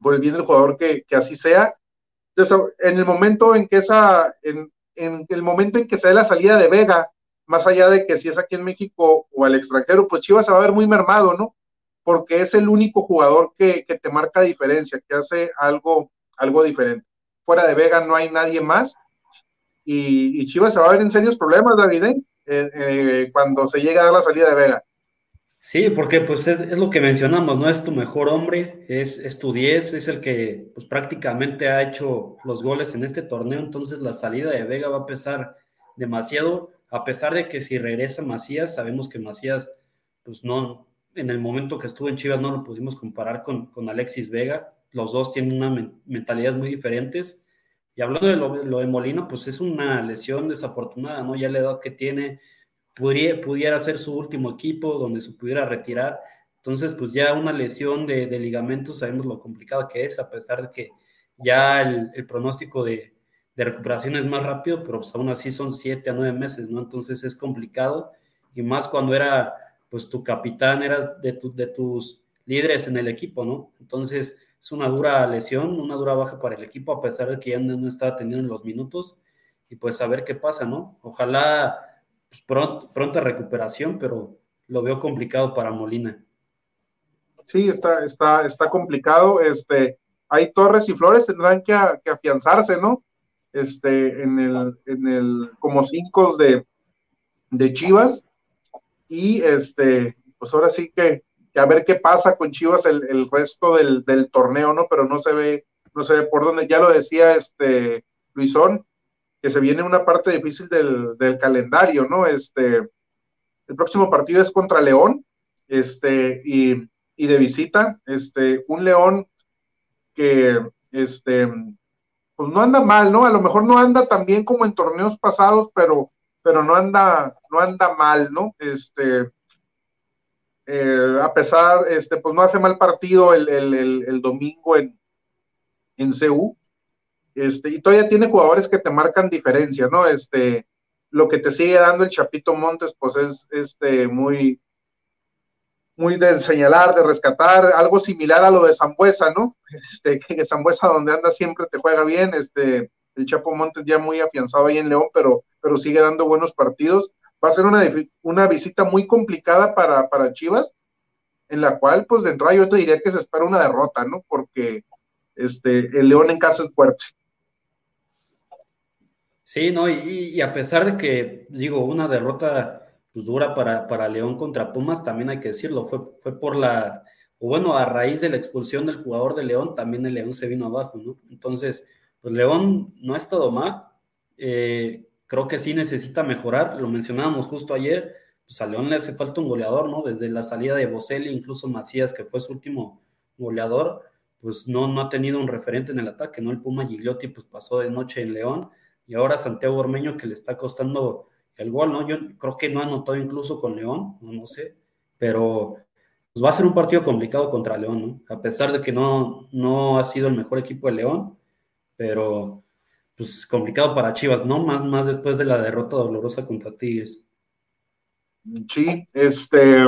por el bien del jugador, que, así sea. En el momento en que esa, en, el momento en que se dé la salida de Vega, más allá de que si es aquí en México o al extranjero, pues Chivas se va a ver muy mermado, ¿no? Porque es el único jugador que, te marca diferencia, que hace algo, algo diferente. Fuera de Vega no hay nadie más. Y, Chivas se va a ver en serios problemas, David, ¿eh? Eh, eh, cuando se llegue a dar la salida de Vega. Sí, porque pues es, lo que mencionamos, ¿no? Es tu mejor hombre, es, es tu 10, es el que pues prácticamente ha hecho los goles en este torneo, entonces la salida de Vega va a pesar demasiado, a pesar de que si regresa Macías, sabemos que Macías, pues no, en el momento que estuvo en Chivas no lo pudimos comparar con, con Alexis Vega, los dos tienen una mentalidad muy diferentes, y hablando de lo, lo de Molina, pues es una lesión desafortunada, ¿no? Ya la edad que tiene, pudiera, pudiera ser su último equipo donde se pudiera retirar. Entonces, pues ya una lesión de, de ligamentos, sabemos lo complicado que es, a pesar de que ya el, pronóstico de, de, recuperación es más rápido, pero pues aún así son siete a nueve meses, ¿no? Entonces es complicado, y más cuando era, pues tu capitán era de, de tus líderes en el equipo, ¿no? Entonces es una dura lesión, una dura baja para el equipo, a pesar de que ya no, no estaba teniendo los minutos, y pues a ver qué pasa, ¿no? Ojalá pues, pronta recuperación, pero lo veo complicado para Molina. Sí, está, está, está complicado. Este, hay Torres y Flores tendrán que, afianzarse, ¿no? Este, en el, en el, como cinco de, de Chivas. Y este, pues ahora sí que, a ver qué pasa con Chivas el, resto del, del, torneo, ¿no? Pero no se ve, no se ve por dónde. Ya lo decía este Luisón, que se viene una parte difícil del, calendario, ¿no? Este, el próximo partido es contra León, este, y, de visita, este, un León que, este, pues no anda mal, ¿no? A lo mejor no anda tan bien como en torneos pasados, pero, pero no anda, no anda mal, ¿no? Este, eh, a pesar, este, pues no hace mal partido el, domingo en, en CU, este, y todavía tiene jugadores que te marcan diferencia, ¿no? Este, lo que te sigue dando el Chapito Montes, pues es este, muy, muy de señalar, de rescatar, algo similar a lo de Zambuesa, ¿no? Este, que Zambuesa donde anda siempre te juega bien, este, el Chapo Montes ya muy afianzado ahí en León, pero, pero sigue dando buenos partidos. Va a ser una, una visita muy complicada para, para Chivas, en la cual, pues de entrada yo te diría que se espera una derrota, ¿no? Porque este, el León en casa es fuerte. Sí, no, y, a pesar de que, digo, una derrota pues, dura para, para León contra Pumas, también hay que decirlo, fue, fue por la, o bueno, a raíz de la expulsión del jugador de León, también el León se vino abajo, ¿no? Entonces, pues León no ha estado mal, eh, creo que sí necesita mejorar, lo mencionábamos justo ayer, pues a León le hace falta un goleador, ¿no? Desde la salida de Boselli, incluso Macías, que fue su último goleador, pues no, no ha tenido un referente en el ataque, ¿no? El Puma Gigliotti pues pasó de noche en León, y ahora Santiago Ormeño que le está costando el gol, ¿no? Yo creo que no ha anotado incluso con León, no, sé, pero pues va a ser un partido complicado contra León, ¿no? A pesar de que no, no ha sido el mejor equipo de León, pero pues complicado para Chivas, ¿no? Más, más después de la derrota dolorosa contra Tigres. Sí, este.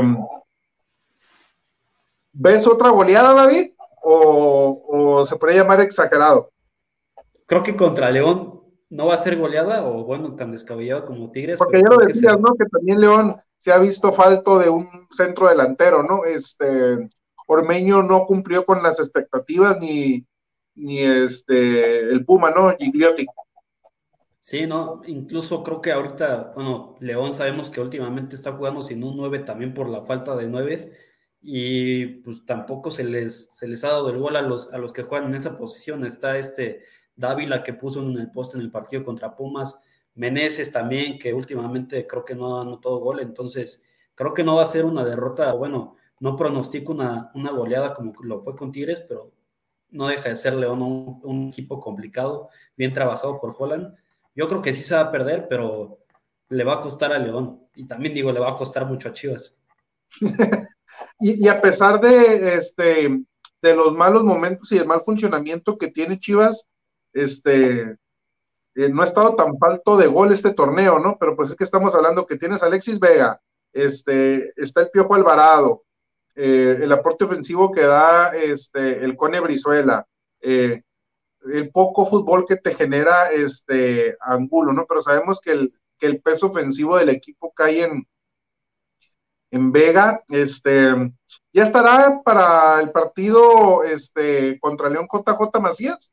¿Ves otra goleada, David? ¿O, o se puede llamar exagerado? Creo que contra León no va a ser goleada o bueno, tan descabellado como Tigres. Porque ya lo decías, ¿no? Que también León se ha visto falto de un centro delantero, ¿no? Este Ormeño no cumplió con las expectativas ni, ni este el Puma, ¿no? Gigliotti. Sí, no, incluso creo que ahorita, bueno, León sabemos que últimamente está jugando sin un 9 también por la falta de 9 y pues tampoco se les, se les ha dado el gol a los, a los que juegan en esa posición. Está este Dávila que puso en el poste en el partido contra Pumas, Meneses también, que últimamente creo que no ha anotado gol, entonces creo que no va a ser una derrota, bueno, no pronostico una, una goleada como lo fue con Tigres, pero no deja de ser León un, equipo complicado, bien trabajado por Holland. Yo creo que sí se va a perder, pero le va a costar a León. Y también digo, le va a costar mucho a Chivas. y, a pesar de, este, de los malos momentos y el mal funcionamiento que tiene Chivas, este, eh, no ha estado tan falto de gol este torneo, ¿no? Pero pues es que estamos hablando que tienes a Alexis Vega, este, está el Piojo Alvarado, eh, el aporte ofensivo que da este, el Cone Brizuela, eh, el poco fútbol que te genera este Angulo, ¿no? Pero sabemos que el, que el peso ofensivo del equipo cae en, en Vega, este, ya estará para el partido este, contra León JJ Macías.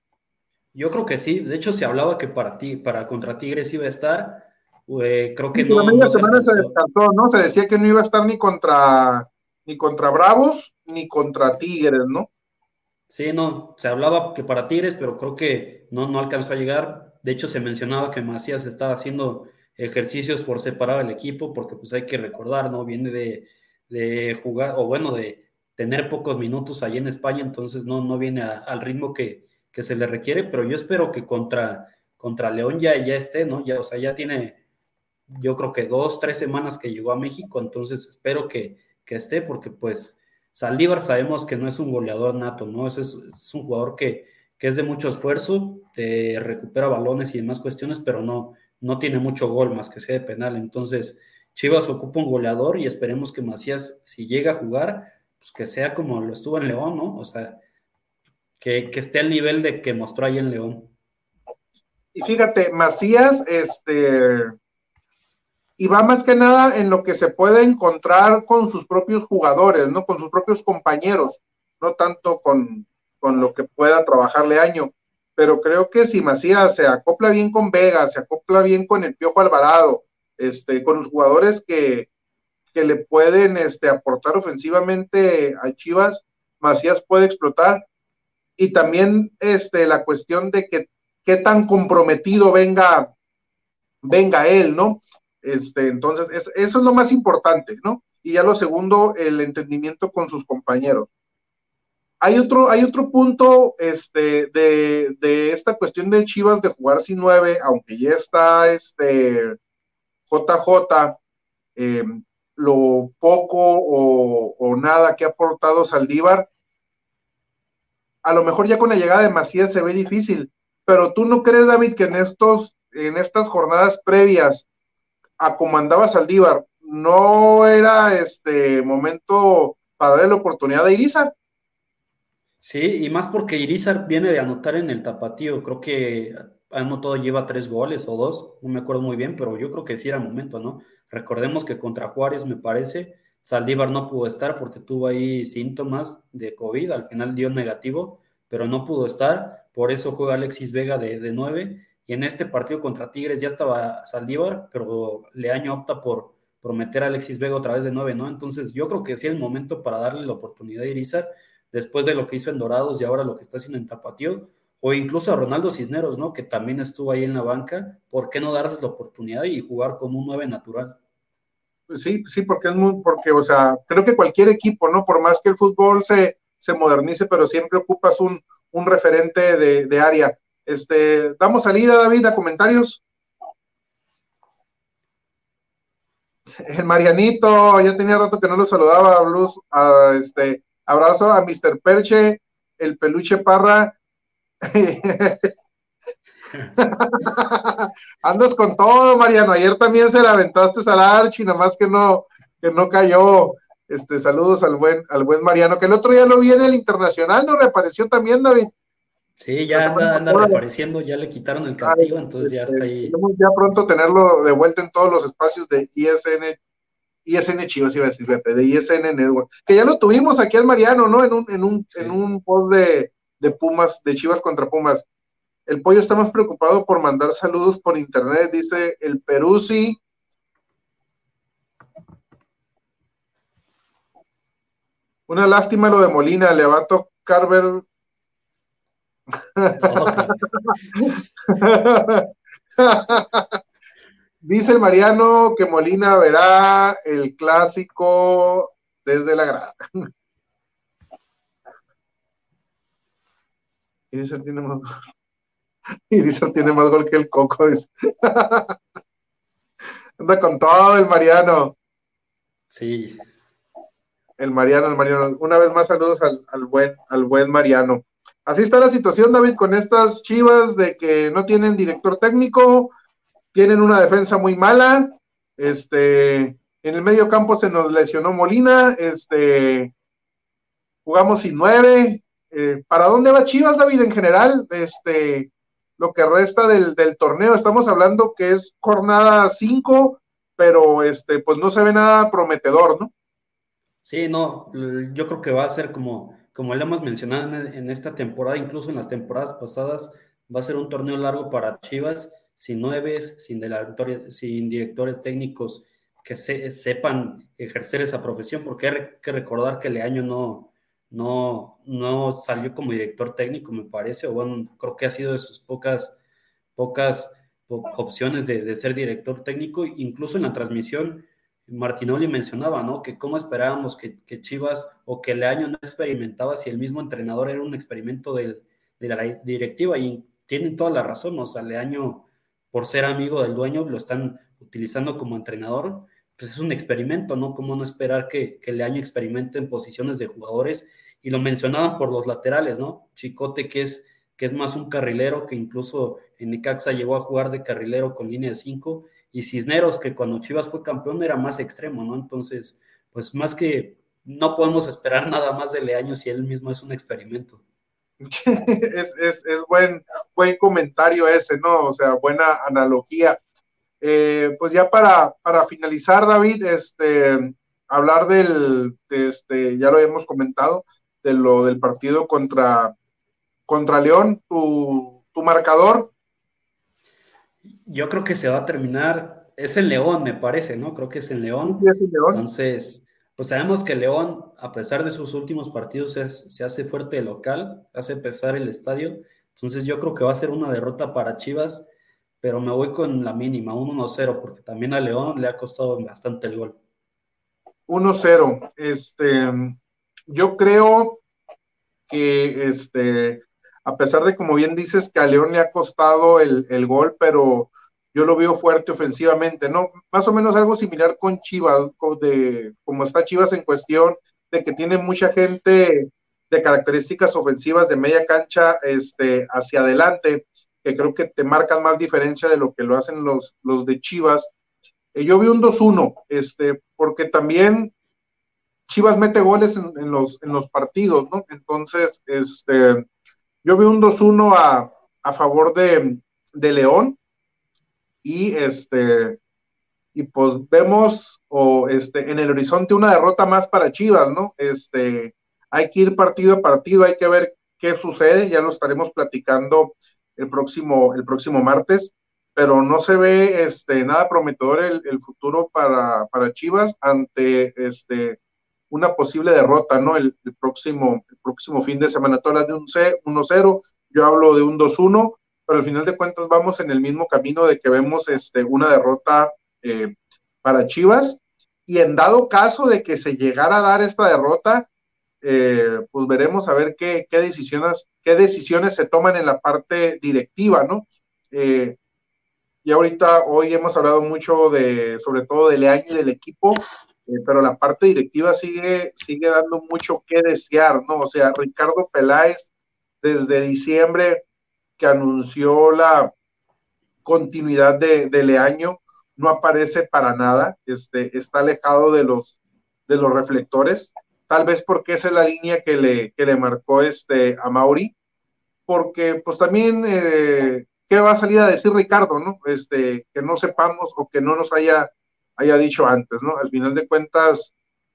Yo creo que sí. De hecho, se hablaba que para ti, para contra Tigres iba a estar. Eh, creo que no. La semana se, descartó, ¿no? Se decía que no iba a estar ni contra ni contra Bravos ni contra Tigres, ¿no? Sí, no, se hablaba que para Tigres, pero creo que no, no alcanzó a llegar. De hecho, se mencionaba que Macías estaba haciendo ejercicios por separar al equipo, porque pues hay que recordar, ¿no? Viene de, de jugar, o bueno, de tener pocos minutos allí en España, entonces no, no viene al ritmo que, que se le requiere, pero yo espero que contra, contra León ya, ya esté, ¿no? Ya, o sea, ya tiene, yo creo que dos, tres semanas que llegó a México, entonces espero que, que esté, porque pues Saldívar sabemos que no es un goleador nato, ¿no? Es, es, un jugador que, que, es de mucho esfuerzo, recupera balones y demás cuestiones, pero no, no tiene mucho gol más que sea de penal, entonces Chivas ocupa un goleador y esperemos que Macías, si llega a jugar, pues que sea como lo estuvo en León, ¿no? O sea, que, esté al nivel de que mostró ahí en León. Y fíjate, Macías, este, y va más que nada en lo que se puede encontrar con sus propios jugadores, ¿no? Con sus propios compañeros, no tanto con, con lo que pueda trabajarle año. Pero creo que si Macías se acopla bien con Vega, se acopla bien con el Piojo Alvarado, este, con los jugadores que, que le pueden este, aportar ofensivamente a Chivas, Macías puede explotar y también este, la cuestión de que qué tan comprometido venga, venga él, ¿no? Este, entonces, eso es lo más importante, ¿no? Y ya lo segundo, el entendimiento con sus compañeros. Hay otro, hay otro punto este, de, de esta cuestión de Chivas de jugar sin nueve, aunque ya está este JJ, eh, lo poco o, o, nada que ha aportado Saldívar, a lo mejor ya con la llegada de Macías se ve difícil, pero tú no crees, David, que en estos, en estas jornadas previas a como andaba Saldívar, no era este momento para darle la oportunidad a Irizar. Sí, y más porque Irizar viene de anotar en el tapatío, creo que anotado lleva tres goles o dos, no me acuerdo muy bien, pero yo creo que sí era momento, ¿no? Recordemos que contra Juárez, me parece, Saldívar no pudo estar porque tuvo ahí síntomas de COVID, al final dio negativo, pero no pudo estar, por eso juega Alexis Vega de, de 9, y en este partido contra Tigres ya estaba Saldívar, pero Leaño opta por, por meter a Alexis Vega otra vez de 9, ¿no? Entonces yo creo que sí es el momento para darle la oportunidad a Irizar, después de lo que hizo en Dorados y ahora lo que está haciendo en Tapatío, o incluso a Ronaldo Cisneros, ¿no? Que también estuvo ahí en la banca, ¿por qué no darles la oportunidad y jugar con un 9 natural? Sí, sí, porque es muy, porque, o sea, creo que cualquier equipo, ¿no? Por más que el fútbol se, se modernice, pero siempre ocupas un, un referente de, de, área. Este, damos salida, David, a comentarios. El Marianito, ya tenía rato que no lo saludaba, Blues, a este, abrazo a Mr. Perche, el peluche Parra. Andas con todo, Mariano. Ayer también se la aventaste al Archi, nomás que no, que no cayó. Este, saludos al buen, al buen Mariano, que el otro día lo vi en el internacional, ¿no? Reapareció también, David. Sí, ya anda, anda reapareciendo, ya le quitaron el castigo, entonces ya está ahí. Ya pronto tenerlo de vuelta en todos los espacios de ISN, ISN Chivas, iba a decir, de ISN Network, que ya lo tuvimos aquí al Mariano, ¿no? En un, en un, en un post de, de Pumas, de Chivas contra Pumas. El pollo está más preocupado por mandar saludos por internet, dice el Peruzzi. Una lástima lo de Molina, le va a tocar ver. dice el Mariano que Molina verá el clásico desde la grada. dice. Irizar tiene más gol que el Coco. Anda con todo el Mariano. Sí. El Mariano, el Mariano. Una vez más, saludos al, buen, al buen Mariano. Así está la situación, David, con estas chivas de que no tienen director técnico, tienen una defensa muy mala. Este, en el medio campo se nos lesionó Molina, este, jugamos sin nueve. Eh, ¿Para dónde va Chivas, David, en general? Este, lo que resta del, torneo. Estamos hablando que es jornada 5, pero este, pues no se ve nada prometedor, ¿no? Sí, no, yo creo que va a ser como, como le hemos mencionado en, esta temporada, incluso en las temporadas pasadas, va a ser un torneo largo para Chivas, sin nueves, sin, sin directores técnicos que sepan ejercer esa profesión, porque hay que recordar que el año no, no, no salió como director técnico, me parece, o bueno, creo que ha sido de sus pocas, pocas opciones de, ser director técnico, incluso en la transmisión, Martinoli mencionaba, ¿no? Que cómo esperábamos que, Chivas o que el año no experimentaba si el mismo entrenador era un experimento de la directiva y tienen toda la razón, o sea, Leaño, por ser amigo del dueño, lo están utilizando como entrenador, pues es un experimento, ¿no? ¿Cómo no esperar que, que Leaño experimente en posiciones de jugadores y lo mencionaban por los laterales, ¿no? Chicote, que es, que es más un carrilero, que incluso en Necaxa llegó a jugar de carrilero con línea de 5, y Cisneros, que cuando Chivas fue campeón era más extremo, ¿no? Entonces, pues más que no podemos esperar nada más de Leaño si él mismo es un experimento. es, es, buen, buen comentario ese, ¿no? O sea, buena analogía. Eh, pues ya para, para finalizar, David, este, hablar del, este, ya lo hemos comentado, de lo del partido contra, contra León, tu, marcador. Yo creo que se va a terminar, es el León, me parece, ¿no? Creo que es el León. Entonces, pues sabemos que León, a pesar de sus últimos partidos, se hace fuerte local, hace pesar el estadio. Entonces yo creo que va a ser una derrota para Chivas, pero me voy con la mínima, 1-0, porque también a León le ha costado bastante el gol. 1-0. Este, yo creo que este, a pesar de como bien dices que a León le ha costado el, gol, pero yo lo veo fuerte ofensivamente, ¿no? Más o menos algo similar con Chivas, de como está Chivas en cuestión, de que tiene mucha gente de características ofensivas de media cancha este, hacia adelante, que creo que te marcan más diferencia de lo que lo hacen los, los de Chivas. Eh, yo vi un 2-1, este, porque también Chivas mete goles en, los, en los partidos, ¿no? Entonces, este, yo veo un 2-1 a, a, favor de, de, León y este y pues vemos o este en el horizonte una derrota más para Chivas, ¿no? Este hay que ir partido a partido, hay que ver qué sucede, ya lo estaremos platicando el próximo el próximo martes, pero no se ve este nada prometedor el, el futuro para, para Chivas ante este una posible derrota, ¿no? El, próximo, el próximo fin de semana. Todas de un 1-0, yo hablo de un 2-1, pero al final de cuentas vamos en el mismo camino de que vemos este, una derrota eh, para Chivas. Y en dado caso de que se llegara a dar esta derrota, eh, pues veremos a ver qué, qué, decisiones, qué decisiones se toman en la parte directiva, ¿no? Eh, y ahorita hoy hemos hablado mucho de, sobre todo del año y del equipo, eh, pero la parte directiva sigue, sigue dando mucho que desear, ¿no? O sea, Ricardo Peláez, desde diciembre que anunció la continuidad de, de Leaño, no aparece para nada, este, está alejado de los, de los reflectores, tal vez porque esa es la línea que le, que le marcó este, a Mauri, porque pues también, eh, ¿qué va a salir a decir Ricardo, no? Este, que no sepamos o que no nos haya, haya dicho antes, ¿no? Al final de cuentas,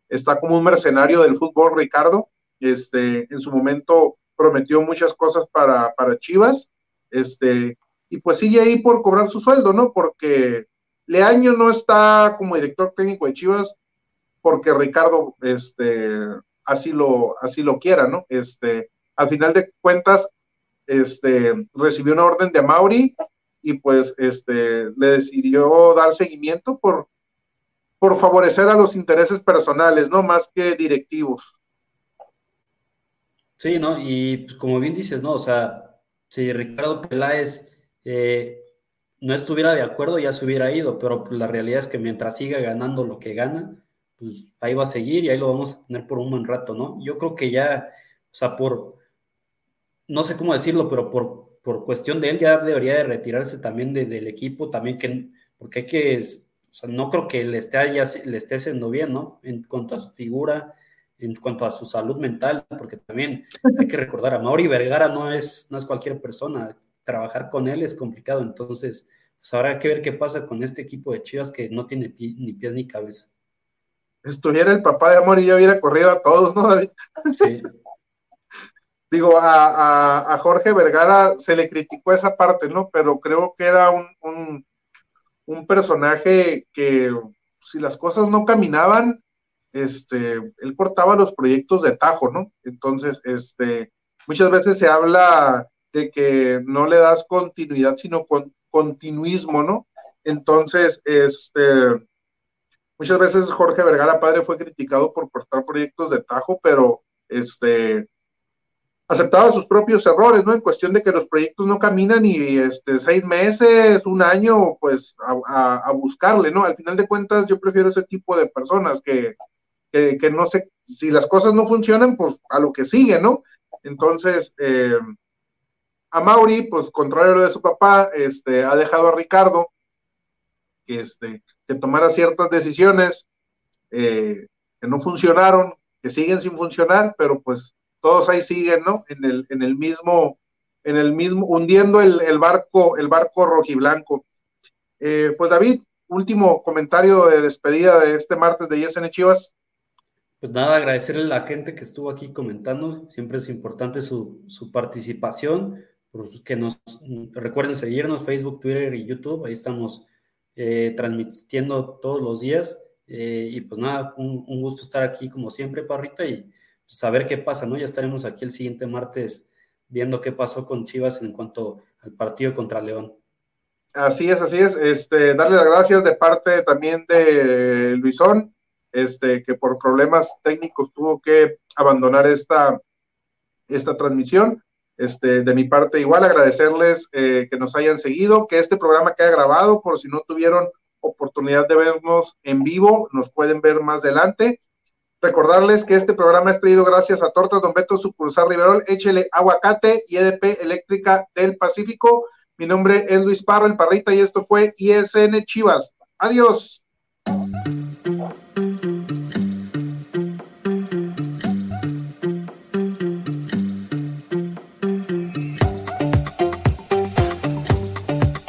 está como un mercenario del fútbol Ricardo, este, en su momento prometió muchas cosas para, para Chivas, este, y pues sigue ahí por cobrar su sueldo, ¿no? Porque Leaño no está como director técnico de Chivas porque Ricardo este, así, lo, así lo quiera, ¿no? Este, al final de cuentas, este, recibió una orden de Mauri y pues este, le decidió dar seguimiento por, por favorecer a los intereses personales, ¿no? Más que directivos. Sí, ¿no? Y pues, como bien dices, ¿no? O sea, si Ricardo Peláez eh, no estuviera de acuerdo, ya se hubiera ido, pero pues, la realidad es que mientras siga ganando lo que gana, pues ahí va a seguir y ahí lo vamos a tener por un buen rato, ¿no? Yo creo que ya, o sea, por, no sé cómo decirlo, pero por, por cuestión de él ya debería de retirarse también del equipo, también que, porque hay que, o sea, no creo que le esté, le esté haciendo bien, ¿no? En cuanto a su figura, en cuanto a su salud mental, porque también hay que recordar, a Mauri Vergara no es, no es cualquier persona, trabajar con él es complicado, entonces, pues habrá que ver qué pasa con este equipo de Chivas que no tiene ni pies ni cabeza. Estuviera el papá de Amor y ya hubiera corrido a todos, ¿no, David? Sí. Digo, a, Jorge Vergara se le criticó esa parte, ¿no? Pero creo que era un, un personaje que si las cosas no caminaban, este, él cortaba los proyectos de tajo, ¿no? Entonces, este, muchas veces se habla de que no le das continuidad, sino con continuismo, ¿no? Entonces, este, muchas veces Jorge Vergara padre fue criticado por cortar proyectos de tajo, pero este, aceptaba sus propios errores, ¿no? En cuestión de que los proyectos no caminan y este, seis meses, un año, pues a, a, buscarle, ¿no? Al final de cuentas, yo prefiero ese tipo de personas que, que, que, no sé, si las cosas no funcionan, pues a lo que sigue, ¿no? Entonces, eh, a Mauri, pues contrario de su papá, este, ha dejado a Ricardo que, este, que tomara ciertas decisiones eh, que no funcionaron, que siguen sin funcionar, pero pues todos ahí siguen, ¿no? En el, en el mismo, en el mismo, hundiendo el, barco, el barco rojiblanco. Eh, pues David, último comentario de despedida de este martes de YSN Chivas. Pues nada, agradecerle a la gente que estuvo aquí comentando. Siempre es importante su, su participación que nos recuerden seguirnos Facebook, Twitter y YouTube, ahí estamos eh, transmitiendo todos los días. Eh, y pues nada, un, gusto estar aquí como siempre, Parrita, y saber qué pasa, ¿no? Ya estaremos aquí el siguiente martes viendo qué pasó con Chivas en cuanto al partido contra León. Así es, así es. Este, darle las gracias de parte también de Luisón, este, que por problemas técnicos tuvo que abandonar esta, esta transmisión. Este, de mi parte, igual agradecerles eh, que nos hayan seguido, que este programa quede grabado por si no tuvieron oportunidad de vernos en vivo, nos pueden ver más adelante. Recordarles que este programa es traído gracias a Tortas Don Beto, sucursal Riverol, échele aguacate y EDP Eléctrica del Pacífico. Mi nombre es Luis Parro, el Parrita, y esto fue ISN Chivas. Adiós.